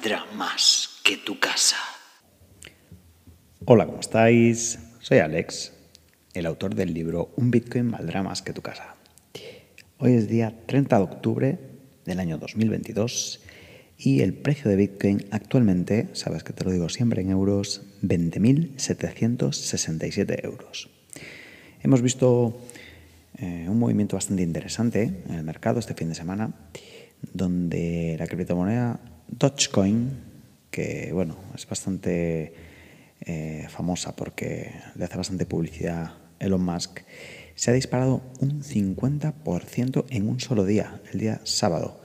Valdrá más que tu casa. Hola, ¿cómo estáis? Soy Alex, el autor del libro Un Bitcoin valdrá más que tu casa. Hoy es día 30 de octubre del año 2022 y el precio de Bitcoin actualmente, sabes que te lo digo siempre en euros, 20.767 euros. Hemos visto eh, un movimiento bastante interesante en el mercado este fin de semana, donde la criptomoneda Dogecoin, que bueno, es bastante eh, famosa porque le hace bastante publicidad Elon Musk, se ha disparado un 50% en un solo día, el día sábado.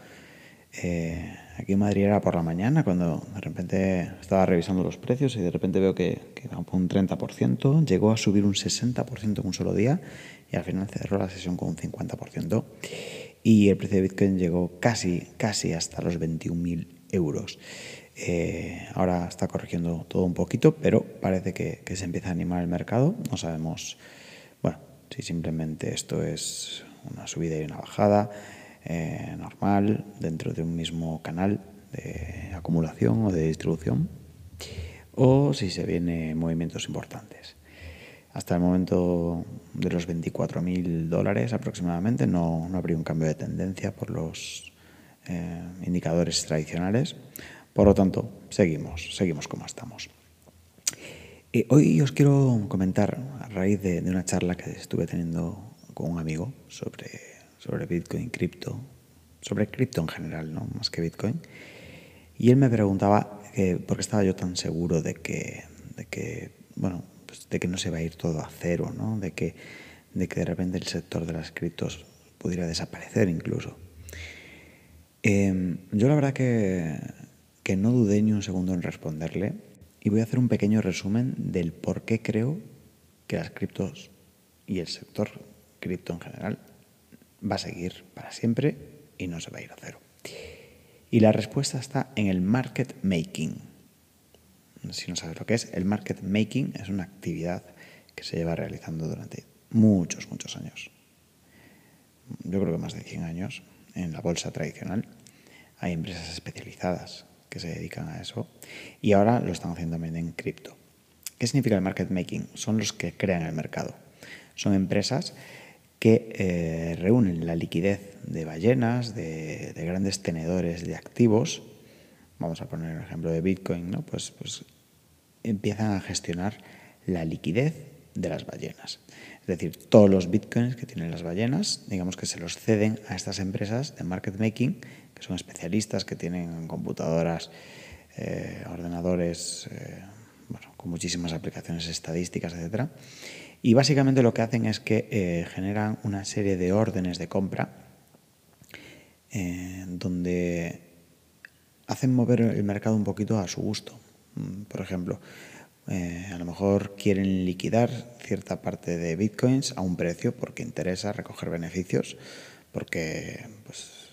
Eh, aquí en Madrid era por la mañana cuando de repente estaba revisando los precios y de repente veo que, que un 30%, llegó a subir un 60% en un solo día y al final cerró la sesión con un 50%. Y el precio de Bitcoin llegó casi, casi hasta los 21.000 euros. Eh, ahora está corrigiendo todo un poquito, pero parece que, se empieza a animar el mercado. No sabemos, bueno, si simplemente esto es una subida y una bajada eh, normal dentro de un mismo canal de acumulación o de distribución, o si se vienen movimientos importantes. Hasta el momento de los 24.000 dólares aproximadamente no, no, habría un cambio de tendencia por los eh, indicadores tradicionales. Por lo tanto, seguimos, seguimos como estamos. Eh, hoy os quiero comentar, a raíz de, una charla que estuve teniendo con un amigo sobre, sobre Bitcoin, cripto, sobre cripto en general, ¿no? más que Bitcoin, y él me preguntaba por qué estaba yo tan seguro de que, de que bueno, de que no se va a ir todo a cero, ¿no? de, que, de que de repente el sector de las criptos pudiera desaparecer incluso. Em, yo la verdad que, que no dudé ni un segundo en responderle y voy a hacer un pequeño resumen del por qué creo que las criptos y el sector cripto en general va a seguir para siempre y no se va a ir a cero. Y la respuesta está en el market making si no sabes lo que es, el market making es una actividad que se lleva realizando durante muchos, muchos años. Yo creo que más de 100 años en la bolsa tradicional. Hay empresas especializadas que se dedican a eso y ahora lo están haciendo también en cripto. ¿Qué significa el market making? Son los que crean el mercado. Son empresas que eh, reúnen la liquidez de ballenas, de, de, grandes tenedores de activos. Vamos a poner el ejemplo de Bitcoin, ¿no? Pues, pues empiezan a gestionar la liquidez de las ballenas. Es decir, todos los bitcoins que tienen las ballenas, digamos que se los ceden a estas empresas de market making, que son especialistas, que tienen computadoras, eh, ordenadores, eh, bueno, con muchísimas aplicaciones estadísticas, etc. Y básicamente lo que hacen es que eh, generan una serie de órdenes de compra donde hacen mover el mercado un poquito a su gusto. Mm, por ejemplo, a lo mejor quieren liquidar cierta parte de bitcoins a un precio porque interesa recoger beneficios, porque, pues,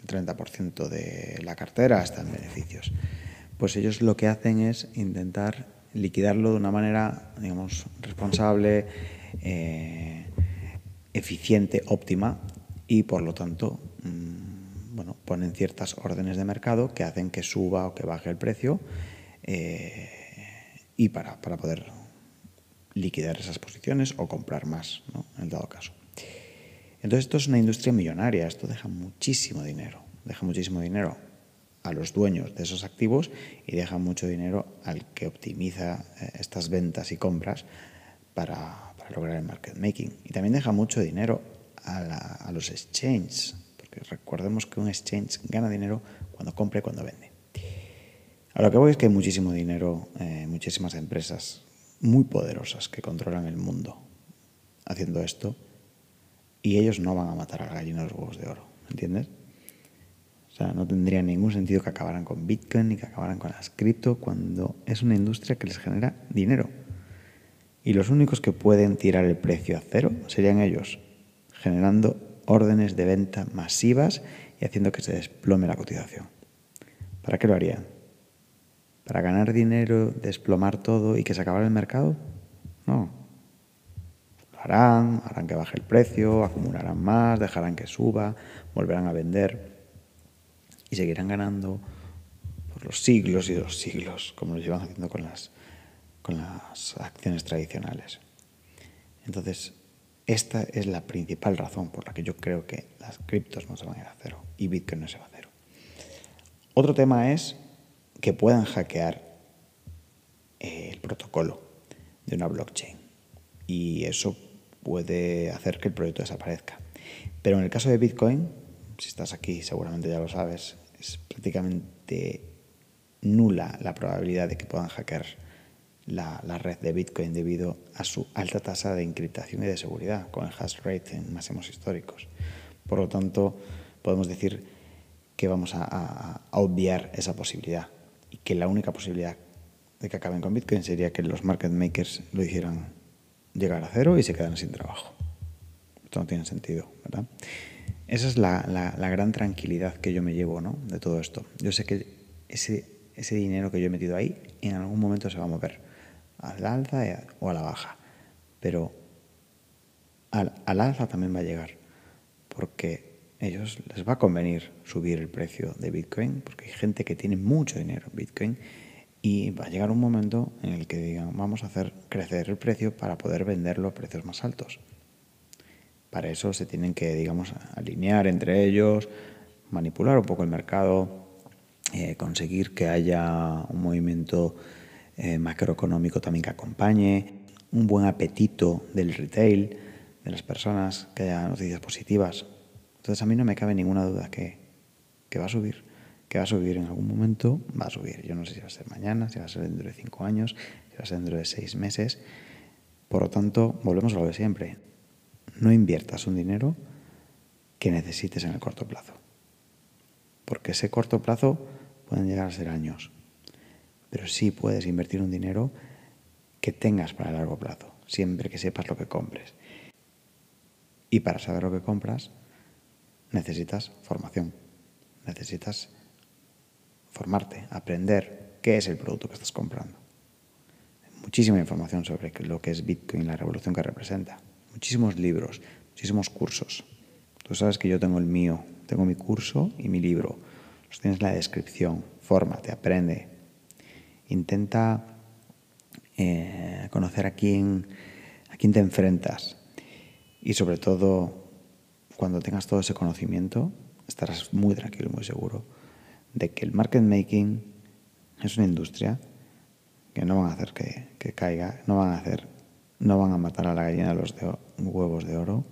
el 30% de la cartera está en beneficios. Pues ellos lo que hacen es intentar liquidarlo de una manera, digamos, responsable, eh, eficiente, óptima y por lo tanto, mm, bueno, ponen ciertas órdenes de mercado que hacen que suba o que baje el precio eh, y para, para, poder liquidar esas posiciones o comprar más, ¿no? en el dado caso. Entonces esto es una industria millonaria, esto deja muchísimo dinero, deja muchísimo dinero a los dueños de esos activos y deja mucho dinero al que optimiza eh, estas ventas y compras para, lograr el market making. Y también deja mucho dinero a, la, a los exchanges, porque recordemos que un exchange gana dinero cuando compra y cuando vende. A lo que voy es que hay muchísimo dinero, eh, muchísimas empresas muy poderosas que controlan el mundo haciendo esto y ellos no van a matar al gallina de los huevos de oro, ¿entiendes? O sea, no tendría ningún sentido que acabaran con Bitcoin ni que acabaran con las cripto cuando es una industria que les genera dinero. Y los únicos que pueden tirar el precio a cero serían ellos, generando órdenes de venta masivas y haciendo que se desplome la cotización. ¿Para qué lo harían? para ganar dinero, desplomar todo y que se acabara el mercado? No. Lo harán, harán que baje el precio, acumularán más, dejarán que suba, volverán a vender. y seguirán ganando por los siglos y los siglos, como lo llevan haciendo con las, con las acciones tradicionales. Entonces, esta es la principal razón por la que yo creo que las criptos no se van a ir a cero y Bitcoin no se va a cero. Otro tema es que puedan hackear eh, el protocolo de una blockchain y eso puede hacer que el proyecto desaparezca. Pero en el caso de Bitcoin, si estás aquí seguramente ya lo sabes, es prácticamente nula la probabilidad de que puedan hackear la, red de Bitcoin debido a su alta tasa de encriptación y de seguridad, con el hash rate en máximos históricos. Por lo tanto, podemos decir que vamos a, obviar esa posibilidad y que la única posibilidad de que acaben con Bitcoin sería que los market makers lo hicieran llegar a cero y se quedaran sin trabajo. Esto no tiene sentido, ¿verdad? Esa es la, la, gran tranquilidad que yo me llevo ¿no? de todo esto. Yo sé que ese, ese dinero que yo he metido ahí en algún momento se va a mover al alza o a la baja. Pero al, alza también va a llegar, porque ellos les va a convenir subir el precio de Bitcoin, porque hay gente que tiene mucho dinero en Bitcoin y va a llegar un momento en el que digan, vamos a hacer crecer el precio para poder venderlo a precios más altos. Para eso se tienen que, digamos, alinear entre ellos, manipular un poco el mercado, eh, conseguir que haya un movimiento eh, macroeconómico también que acompañe, un buen apetito del retail, de las personas, que haya noticias positivas. Entonces a mí no me cabe ninguna duda que, que va a subir, que va a subir en algún momento, va a subir. Yo no sé si va a ser mañana, si va a ser dentro de cinco años, si va a ser dentro de seis meses. Por lo tanto, volvemos a lo de siempre. No inviertas un dinero que necesites en el corto plazo. Porque ese corto plazo pueden llegar a ser años pero sí puedes invertir un dinero que tengas para el largo plazo, siempre que sepas lo que compres. Y para saber lo que compras, necesitas formación, necesitas formarte, aprender qué es el producto que estás comprando. Muchísima información sobre lo que es Bitcoin, la revolución que representa. Muchísimos libros, muchísimos cursos. Tú sabes que yo tengo el mío, tengo mi curso y mi libro. Los tienes en la descripción. Fórmate, aprende, Intenta eh, conocer a quién, a quién te enfrentas y sobre todo cuando tengas todo ese conocimiento estarás muy tranquilo muy seguro de que el market making es una industria que no van a hacer que, que caiga, no van a hacer, no van a matar a la gallina los huevos de oro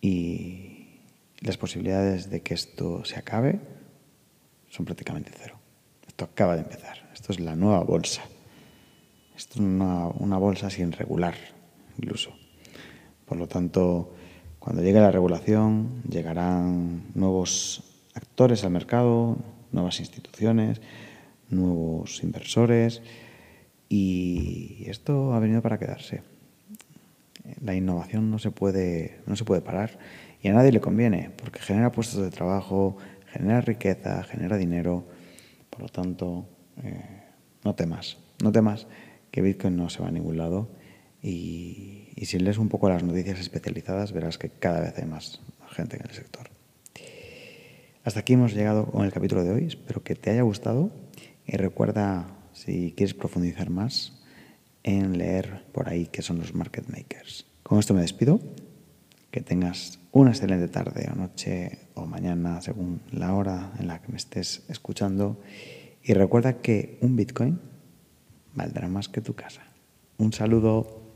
y las posibilidades de que esto se acabe son prácticamente cero. Esto acaba de empezar. Esto es la nueva bolsa. Esto es una, bolsa sin regular, incluso. Por lo tanto, cuando llegue la regulación, llegarán nuevos actores al mercado, nuevas instituciones, nuevos inversores y esto ha venido para quedarse. La innovación no se puede, no se puede parar y a nadie le conviene porque genera puestos de trabajo, genera riqueza, genera dinero. Por lo tanto, eh, no temas, no temas que Bitcoin no se va a ningún lado y, y, si lees un poco las noticias especializadas verás que cada vez hay más gente en el sector. Hasta aquí hemos llegado con el capítulo de hoy, espero que te haya gustado y recuerda si quieres profundizar más en leer por ahí qué son los market makers. Con esto me despido, que tengas una excelente tarde o noche o mañana según la hora en la que me estés escuchando y recuerda que un Bitcoin valdrá más que tu casa. Un saludo.